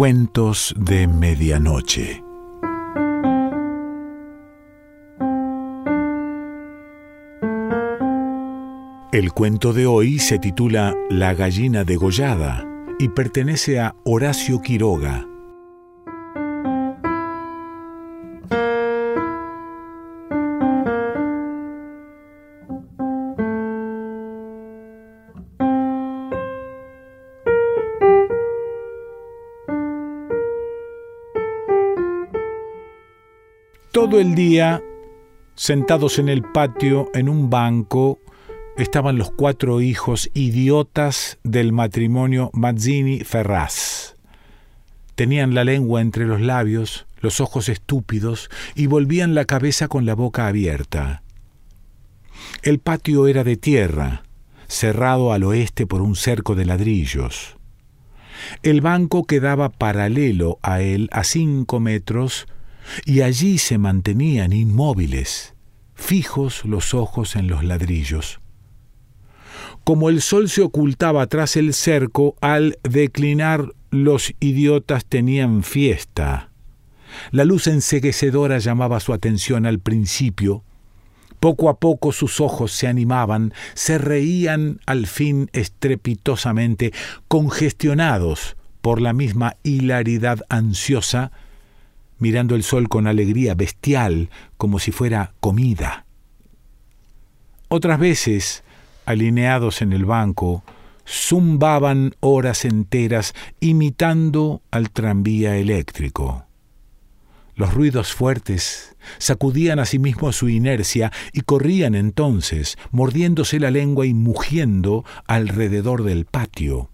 Cuentos de Medianoche. El cuento de hoy se titula La gallina degollada y pertenece a Horacio Quiroga. Todo el día, sentados en el patio, en un banco, estaban los cuatro hijos idiotas del matrimonio Mazzini-Ferraz. Tenían la lengua entre los labios, los ojos estúpidos y volvían la cabeza con la boca abierta. El patio era de tierra, cerrado al oeste por un cerco de ladrillos. El banco quedaba paralelo a él a cinco metros y allí se mantenían inmóviles, fijos los ojos en los ladrillos. Como el sol se ocultaba tras el cerco, al declinar los idiotas tenían fiesta. La luz enseguecedora llamaba su atención al principio. Poco a poco sus ojos se animaban, se reían al fin estrepitosamente, congestionados por la misma hilaridad ansiosa mirando el sol con alegría bestial, como si fuera comida. Otras veces, alineados en el banco, zumbaban horas enteras imitando al tranvía eléctrico. Los ruidos fuertes sacudían a sí mismo su inercia y corrían entonces, mordiéndose la lengua y mugiendo alrededor del patio.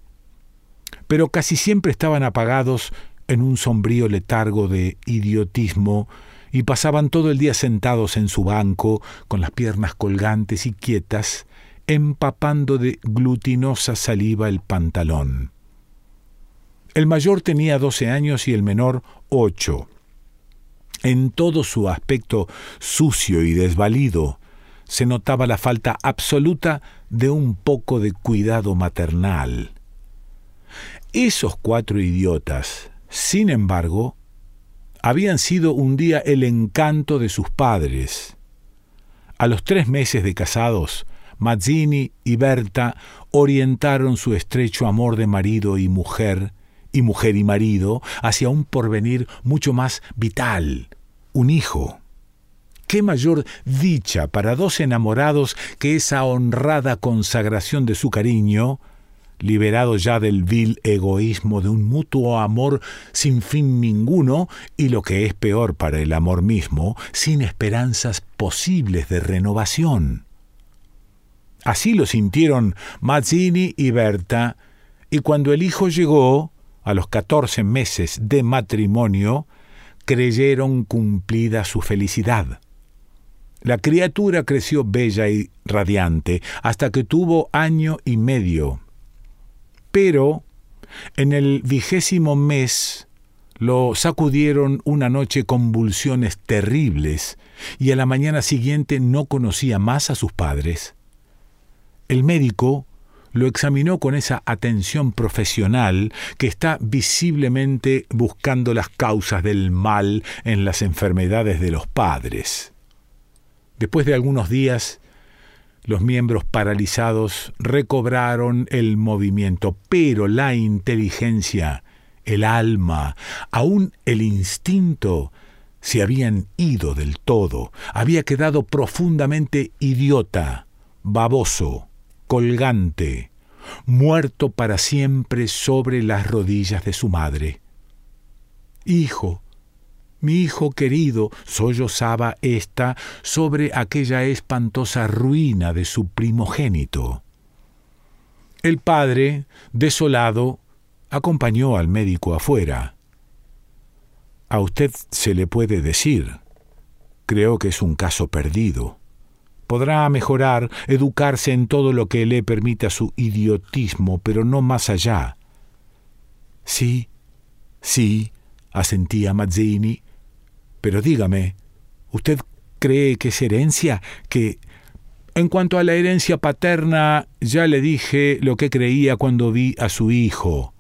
Pero casi siempre estaban apagados en un sombrío letargo de idiotismo y pasaban todo el día sentados en su banco, con las piernas colgantes y quietas, empapando de glutinosa saliva el pantalón. El mayor tenía doce años y el menor ocho. En todo su aspecto sucio y desvalido se notaba la falta absoluta de un poco de cuidado maternal. Esos cuatro idiotas, sin embargo, habían sido un día el encanto de sus padres. A los tres meses de casados, Mazzini y Berta orientaron su estrecho amor de marido y mujer, y mujer y marido, hacia un porvenir mucho más vital, un hijo. ¿Qué mayor dicha para dos enamorados que esa honrada consagración de su cariño, liberado ya del vil egoísmo de un mutuo amor sin fin ninguno y lo que es peor para el amor mismo, sin esperanzas posibles de renovación. Así lo sintieron Mazzini y Berta, y cuando el hijo llegó, a los catorce meses de matrimonio, creyeron cumplida su felicidad. La criatura creció bella y radiante hasta que tuvo año y medio pero en el vigésimo mes lo sacudieron una noche convulsiones terribles y a la mañana siguiente no conocía más a sus padres. El médico lo examinó con esa atención profesional que está visiblemente buscando las causas del mal en las enfermedades de los padres. Después de algunos días, los miembros paralizados recobraron el movimiento, pero la inteligencia, el alma, aún el instinto, se habían ido del todo, había quedado profundamente idiota, baboso, colgante, muerto para siempre sobre las rodillas de su madre. Hijo, mi hijo querido sollozaba ésta sobre aquella espantosa ruina de su primogénito. El padre, desolado, acompañó al médico afuera. A usted se le puede decir. Creo que es un caso perdido. Podrá mejorar, educarse en todo lo que le permita su idiotismo, pero no más allá. Sí, sí, asentía Mazzini, pero dígame, ¿usted cree que es herencia? Que... En cuanto a la herencia paterna, ya le dije lo que creía cuando vi a su hijo.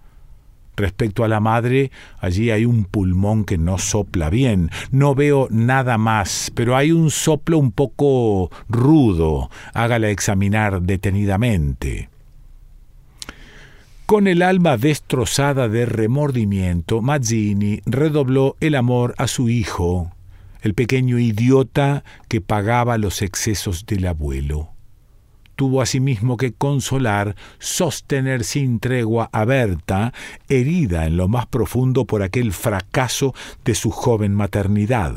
Respecto a la madre, allí hay un pulmón que no sopla bien. No veo nada más, pero hay un soplo un poco rudo. Hágala examinar detenidamente. Con el alma destrozada de remordimiento, Mazzini redobló el amor a su hijo, el pequeño idiota que pagaba los excesos del abuelo tuvo asimismo que consolar, sostener sin tregua a Berta, herida en lo más profundo por aquel fracaso de su joven maternidad.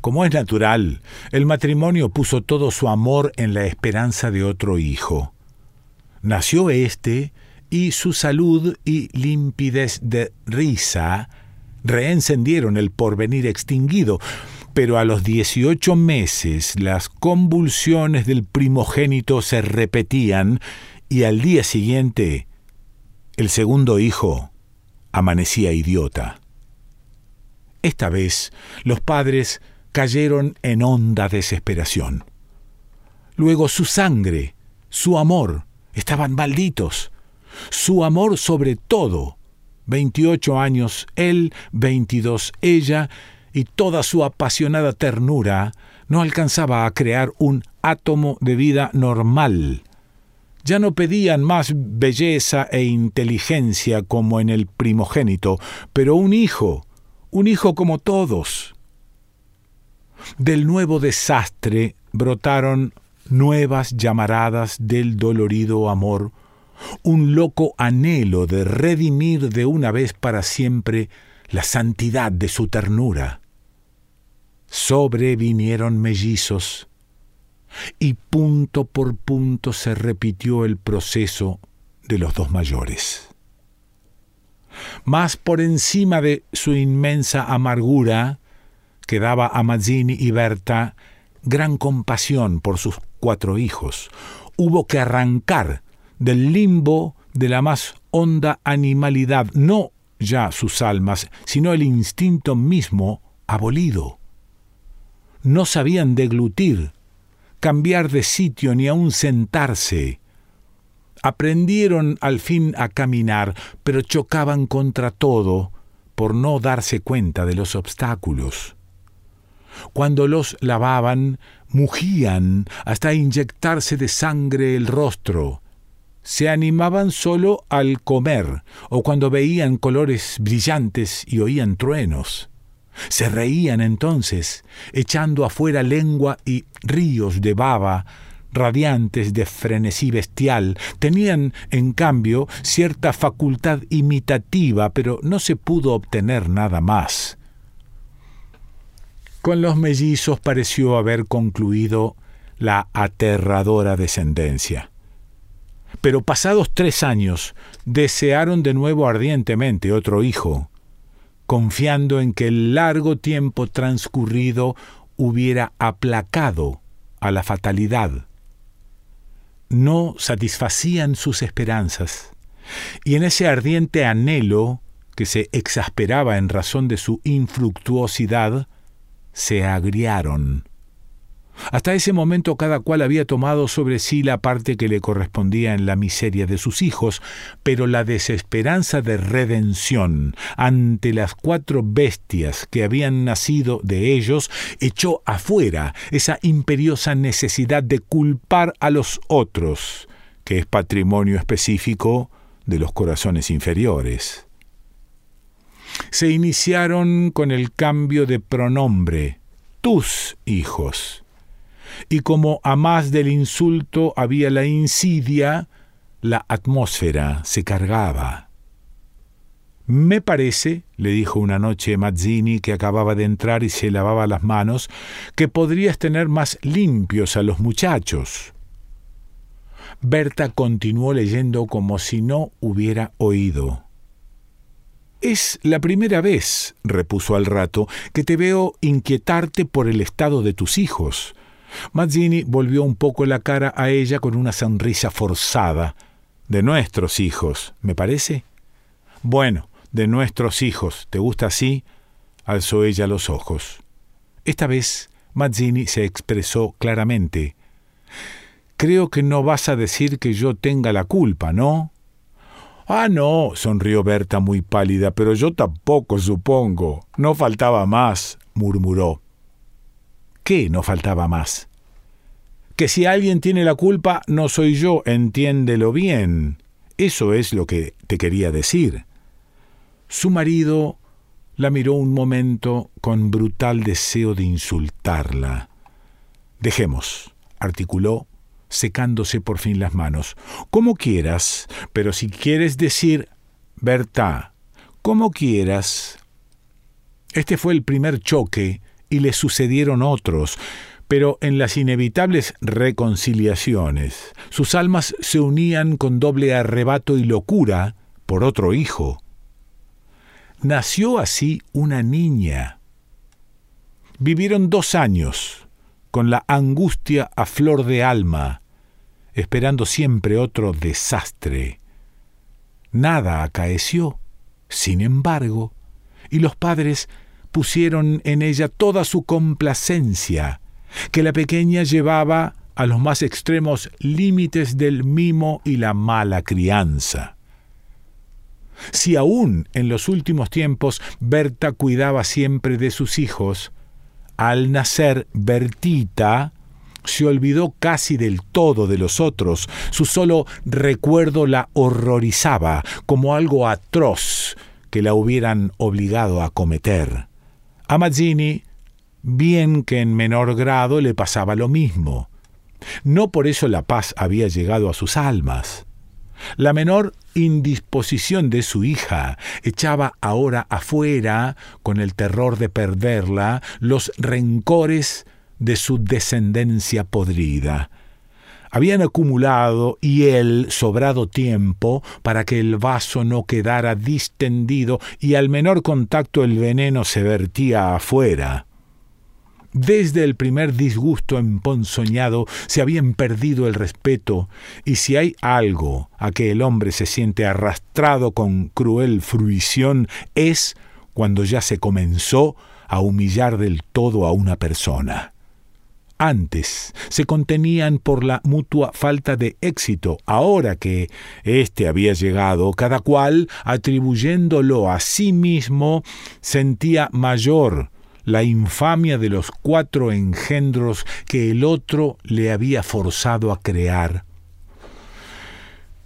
Como es natural, el matrimonio puso todo su amor en la esperanza de otro hijo. Nació éste, y su salud y limpidez de risa reencendieron el porvenir extinguido, pero a los 18 meses las convulsiones del primogénito se repetían y al día siguiente el segundo hijo amanecía idiota. Esta vez los padres cayeron en honda desesperación. Luego su sangre, su amor, estaban malditos. Su amor sobre todo. Veintiocho años él, veintidós ella, y toda su apasionada ternura no alcanzaba a crear un átomo de vida normal. Ya no pedían más belleza e inteligencia como en el primogénito, pero un hijo, un hijo como todos. Del nuevo desastre brotaron nuevas llamaradas del dolorido amor, un loco anhelo de redimir de una vez para siempre la santidad de su ternura. Sobrevinieron mellizos y punto por punto se repitió el proceso de los dos mayores. Más por encima de su inmensa amargura, quedaba a Mazzini y Berta gran compasión por sus cuatro hijos. Hubo que arrancar del limbo de la más honda animalidad, no ya sus almas, sino el instinto mismo abolido. No sabían deglutir, cambiar de sitio ni aun sentarse. Aprendieron al fin a caminar, pero chocaban contra todo por no darse cuenta de los obstáculos. Cuando los lavaban, mugían hasta inyectarse de sangre el rostro, se animaban solo al comer o cuando veían colores brillantes y oían truenos. Se reían entonces, echando afuera lengua y ríos de baba, radiantes de frenesí bestial, tenían, en cambio, cierta facultad imitativa, pero no se pudo obtener nada más. Con los mellizos pareció haber concluido la aterradora descendencia. Pero pasados tres años desearon de nuevo ardientemente otro hijo, confiando en que el largo tiempo transcurrido hubiera aplacado a la fatalidad. No satisfacían sus esperanzas, y en ese ardiente anhelo que se exasperaba en razón de su infructuosidad, se agriaron hasta ese momento cada cual había tomado sobre sí la parte que le correspondía en la miseria de sus hijos, pero la desesperanza de redención ante las cuatro bestias que habían nacido de ellos echó afuera esa imperiosa necesidad de culpar a los otros, que es patrimonio específico de los corazones inferiores. Se iniciaron con el cambio de pronombre, tus hijos y como a más del insulto había la insidia, la atmósfera se cargaba. Me parece, le dijo una noche Mazzini, que acababa de entrar y se lavaba las manos, que podrías tener más limpios a los muchachos. Berta continuó leyendo como si no hubiera oído. Es la primera vez, repuso al rato, que te veo inquietarte por el estado de tus hijos. Mazzini volvió un poco la cara a ella con una sonrisa forzada. De nuestros hijos, ¿me parece? Bueno, de nuestros hijos. ¿Te gusta así? alzó ella los ojos. Esta vez Mazzini se expresó claramente. Creo que no vas a decir que yo tenga la culpa, ¿no? Ah, no, sonrió Berta muy pálida, pero yo tampoco supongo. No faltaba más, murmuró. ¿Qué no faltaba más? Que si alguien tiene la culpa, no soy yo, entiéndelo bien. Eso es lo que te quería decir. Su marido la miró un momento con brutal deseo de insultarla. Dejemos, articuló, secándose por fin las manos. Como quieras, pero si quieres decir, Berta, como quieras. Este fue el primer choque y le sucedieron otros, pero en las inevitables reconciliaciones sus almas se unían con doble arrebato y locura por otro hijo. Nació así una niña. Vivieron dos años, con la angustia a flor de alma, esperando siempre otro desastre. Nada acaeció, sin embargo, y los padres pusieron en ella toda su complacencia, que la pequeña llevaba a los más extremos límites del mimo y la mala crianza. Si aún en los últimos tiempos Berta cuidaba siempre de sus hijos, al nacer Bertita se olvidó casi del todo de los otros, su solo recuerdo la horrorizaba como algo atroz que la hubieran obligado a cometer. A Mazzini, bien que en menor grado, le pasaba lo mismo. No por eso la paz había llegado a sus almas. La menor indisposición de su hija echaba ahora afuera, con el terror de perderla, los rencores de su descendencia podrida. Habían acumulado y él sobrado tiempo para que el vaso no quedara distendido y al menor contacto el veneno se vertía afuera. Desde el primer disgusto emponzoñado se habían perdido el respeto, y si hay algo a que el hombre se siente arrastrado con cruel fruición es cuando ya se comenzó a humillar del todo a una persona. Antes se contenían por la mutua falta de éxito, ahora que éste había llegado, cada cual, atribuyéndolo a sí mismo, sentía mayor la infamia de los cuatro engendros que el otro le había forzado a crear.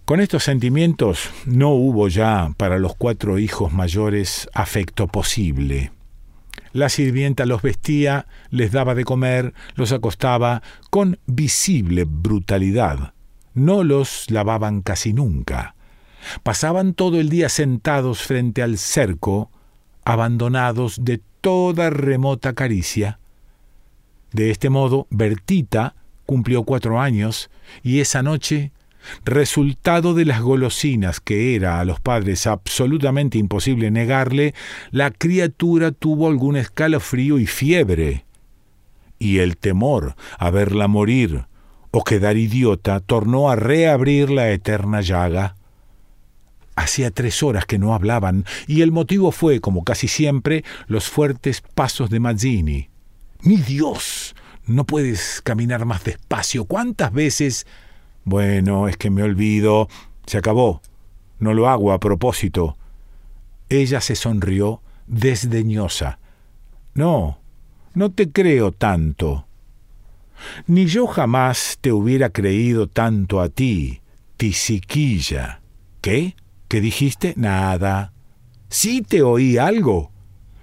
Con estos sentimientos no hubo ya para los cuatro hijos mayores afecto posible. La sirvienta los vestía, les daba de comer, los acostaba con visible brutalidad. No los lavaban casi nunca. Pasaban todo el día sentados frente al cerco, abandonados de toda remota caricia. De este modo, Bertita cumplió cuatro años y esa noche, resultado de las golosinas que era a los padres absolutamente imposible negarle, la criatura tuvo algún escalofrío y fiebre. Y el temor a verla morir o quedar idiota tornó a reabrir la eterna llaga. Hacía tres horas que no hablaban, y el motivo fue, como casi siempre, los fuertes pasos de Mazzini. ¡Mi Dios! No puedes caminar más despacio. ¿Cuántas veces? Bueno, es que me olvido. Se acabó. No lo hago a propósito. Ella se sonrió desdeñosa. No, no te creo tanto. Ni yo jamás te hubiera creído tanto a ti, tisiquilla. ¿Qué? ¿Qué dijiste? Nada. Sí te oí algo.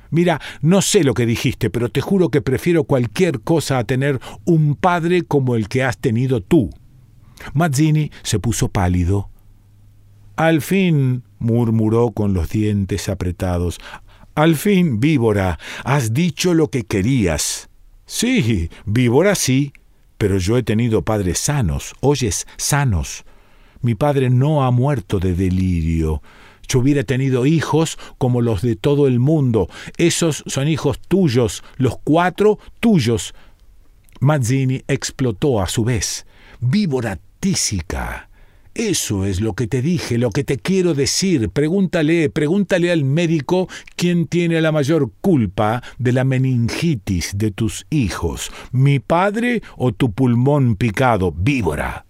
Mira, no sé lo que dijiste, pero te juro que prefiero cualquier cosa a tener un padre como el que has tenido tú. Mazzini se puso pálido. Al fin, murmuró con los dientes apretados, al fin, víbora, has dicho lo que querías. Sí, víbora sí, pero yo he tenido padres sanos, oyes, sanos. Mi padre no ha muerto de delirio. Yo hubiera tenido hijos como los de todo el mundo. Esos son hijos tuyos, los cuatro tuyos. Mazzini explotó a su vez. Víbora tísica. Eso es lo que te dije, lo que te quiero decir. Pregúntale, pregúntale al médico quién tiene la mayor culpa de la meningitis de tus hijos, mi padre o tu pulmón picado, víbora.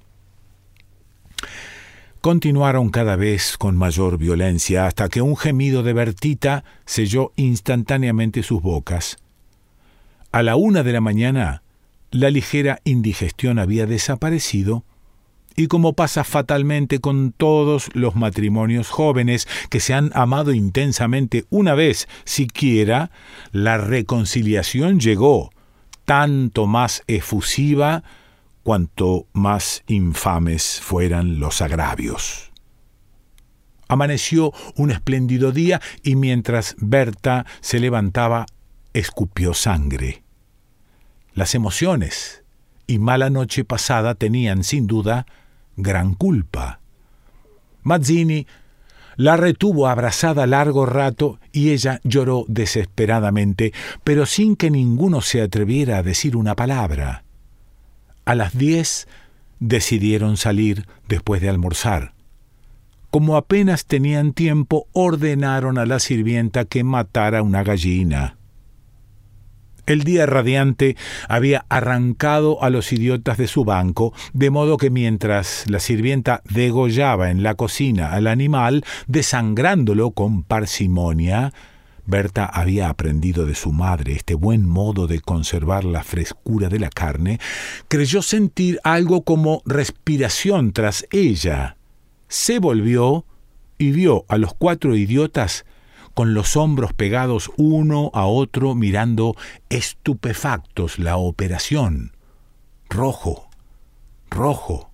Continuaron cada vez con mayor violencia hasta que un gemido de Bertita selló instantáneamente sus bocas. A la una de la mañana, la ligera indigestión había desaparecido y como pasa fatalmente con todos los matrimonios jóvenes que se han amado intensamente una vez siquiera, la reconciliación llegó, tanto más efusiva cuanto más infames fueran los agravios. Amaneció un espléndido día y mientras Berta se levantaba, escupió sangre. Las emociones y mala noche pasada tenían, sin duda, gran culpa. Mazzini la retuvo abrazada largo rato y ella lloró desesperadamente, pero sin que ninguno se atreviera a decir una palabra. A las diez decidieron salir después de almorzar. Como apenas tenían tiempo, ordenaron a la sirvienta que matara una gallina. El día radiante había arrancado a los idiotas de su banco, de modo que mientras la sirvienta degollaba en la cocina al animal, desangrándolo con parsimonia, Berta había aprendido de su madre este buen modo de conservar la frescura de la carne, creyó sentir algo como respiración tras ella. Se volvió y vio a los cuatro idiotas con los hombros pegados uno a otro mirando estupefactos la operación. Rojo, rojo.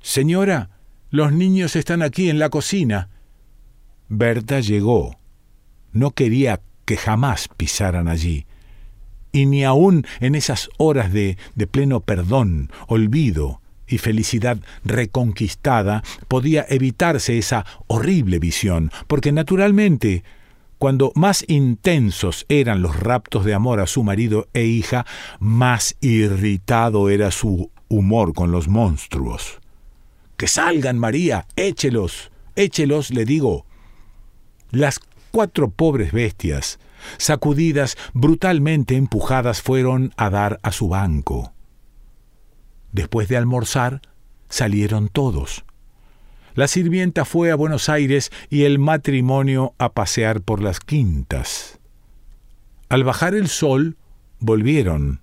Señora, los niños están aquí en la cocina. Berta llegó. No quería que jamás pisaran allí. Y ni aun en esas horas de, de pleno perdón, olvido, y felicidad reconquistada, podía evitarse esa horrible visión, porque naturalmente, cuando más intensos eran los raptos de amor a su marido e hija, más irritado era su humor con los monstruos. Que salgan, María, échelos, échelos, le digo. Las cuatro pobres bestias, sacudidas, brutalmente empujadas, fueron a dar a su banco. Después de almorzar, salieron todos. La sirvienta fue a Buenos Aires y el matrimonio a pasear por las quintas. Al bajar el sol, volvieron.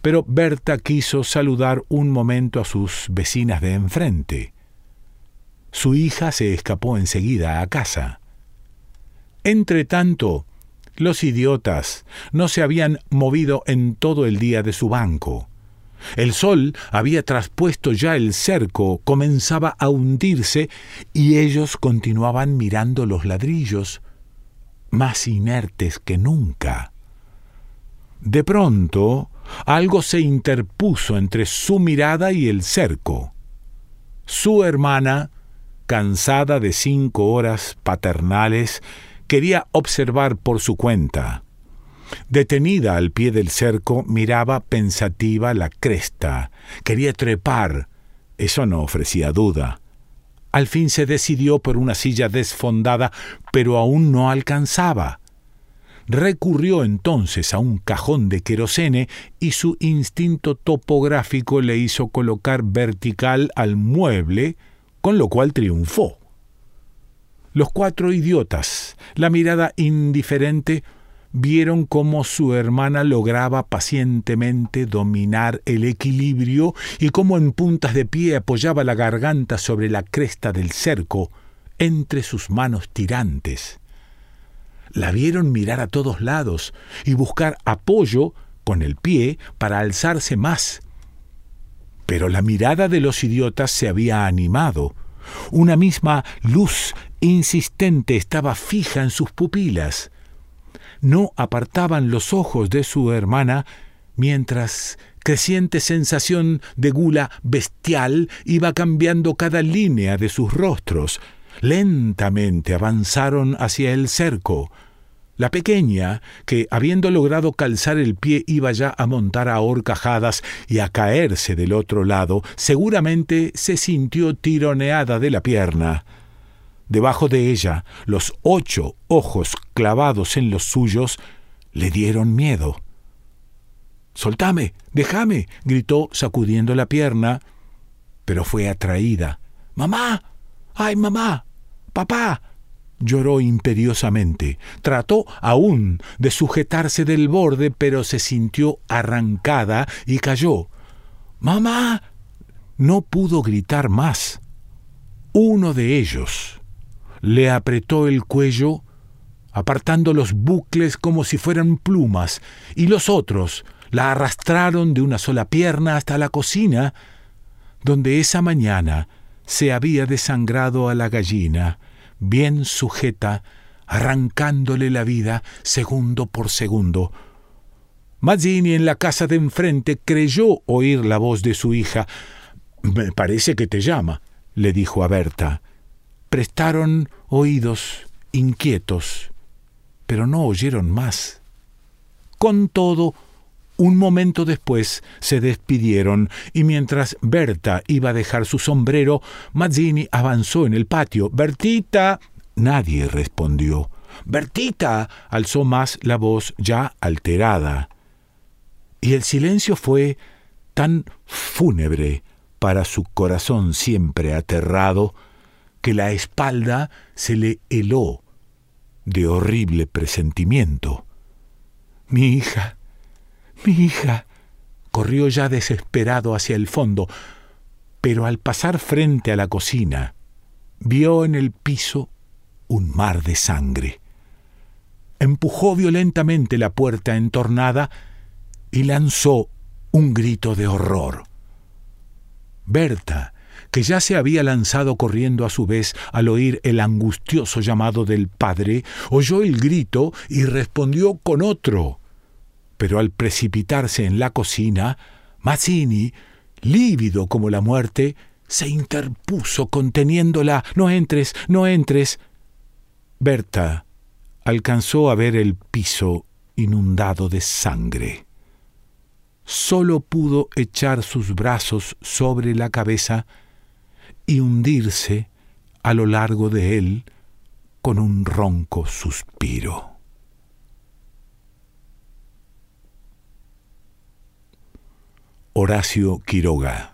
Pero Berta quiso saludar un momento a sus vecinas de enfrente. Su hija se escapó enseguida a casa. Entretanto, los idiotas no se habían movido en todo el día de su banco. El sol había traspuesto ya el cerco, comenzaba a hundirse y ellos continuaban mirando los ladrillos, más inertes que nunca. De pronto, algo se interpuso entre su mirada y el cerco. Su hermana, cansada de cinco horas paternales, quería observar por su cuenta. Detenida al pie del cerco, miraba pensativa la cresta. Quería trepar. Eso no ofrecía duda. Al fin se decidió por una silla desfondada, pero aún no alcanzaba. Recurrió entonces a un cajón de querosene y su instinto topográfico le hizo colocar vertical al mueble, con lo cual triunfó. Los cuatro idiotas, la mirada indiferente, vieron cómo su hermana lograba pacientemente dominar el equilibrio y cómo en puntas de pie apoyaba la garganta sobre la cresta del cerco entre sus manos tirantes. La vieron mirar a todos lados y buscar apoyo con el pie para alzarse más. Pero la mirada de los idiotas se había animado. Una misma luz insistente estaba fija en sus pupilas no apartaban los ojos de su hermana mientras creciente sensación de gula bestial iba cambiando cada línea de sus rostros. Lentamente avanzaron hacia el cerco. La pequeña, que habiendo logrado calzar el pie iba ya a montar a horcajadas y a caerse del otro lado, seguramente se sintió tironeada de la pierna. Debajo de ella, los ocho ojos clavados en los suyos le dieron miedo. Soltame, déjame, gritó sacudiendo la pierna, pero fue atraída, Mamá. ¡Ay, mamá! ¡Papá! lloró imperiosamente. Trató aún de sujetarse del borde, pero se sintió arrancada y cayó. ¡Mamá! No pudo gritar más. Uno de ellos le apretó el cuello, apartando los bucles como si fueran plumas, y los otros la arrastraron de una sola pierna hasta la cocina, donde esa mañana se había desangrado a la gallina, bien sujeta, arrancándole la vida segundo por segundo. Mazzini en la casa de enfrente creyó oír la voz de su hija. Me parece que te llama, le dijo a Berta. Prestaron oídos inquietos, pero no oyeron más. Con todo, un momento después se despidieron y mientras Berta iba a dejar su sombrero, Mazzini avanzó en el patio. Bertita. Nadie respondió. Bertita. alzó más la voz ya alterada. Y el silencio fue tan fúnebre para su corazón siempre aterrado que la espalda se le heló de horrible presentimiento. Mi hija, mi hija. Corrió ya desesperado hacia el fondo, pero al pasar frente a la cocina, vio en el piso un mar de sangre. Empujó violentamente la puerta entornada y lanzó un grito de horror. Berta, que ya se había lanzado corriendo a su vez al oír el angustioso llamado del padre, oyó el grito y respondió con otro pero al precipitarse en la cocina, Mazzini, lívido como la muerte, se interpuso conteniéndola. No entres, no entres. Berta alcanzó a ver el piso inundado de sangre. Solo pudo echar sus brazos sobre la cabeza y hundirse a lo largo de él con un ronco suspiro. Horacio Quiroga.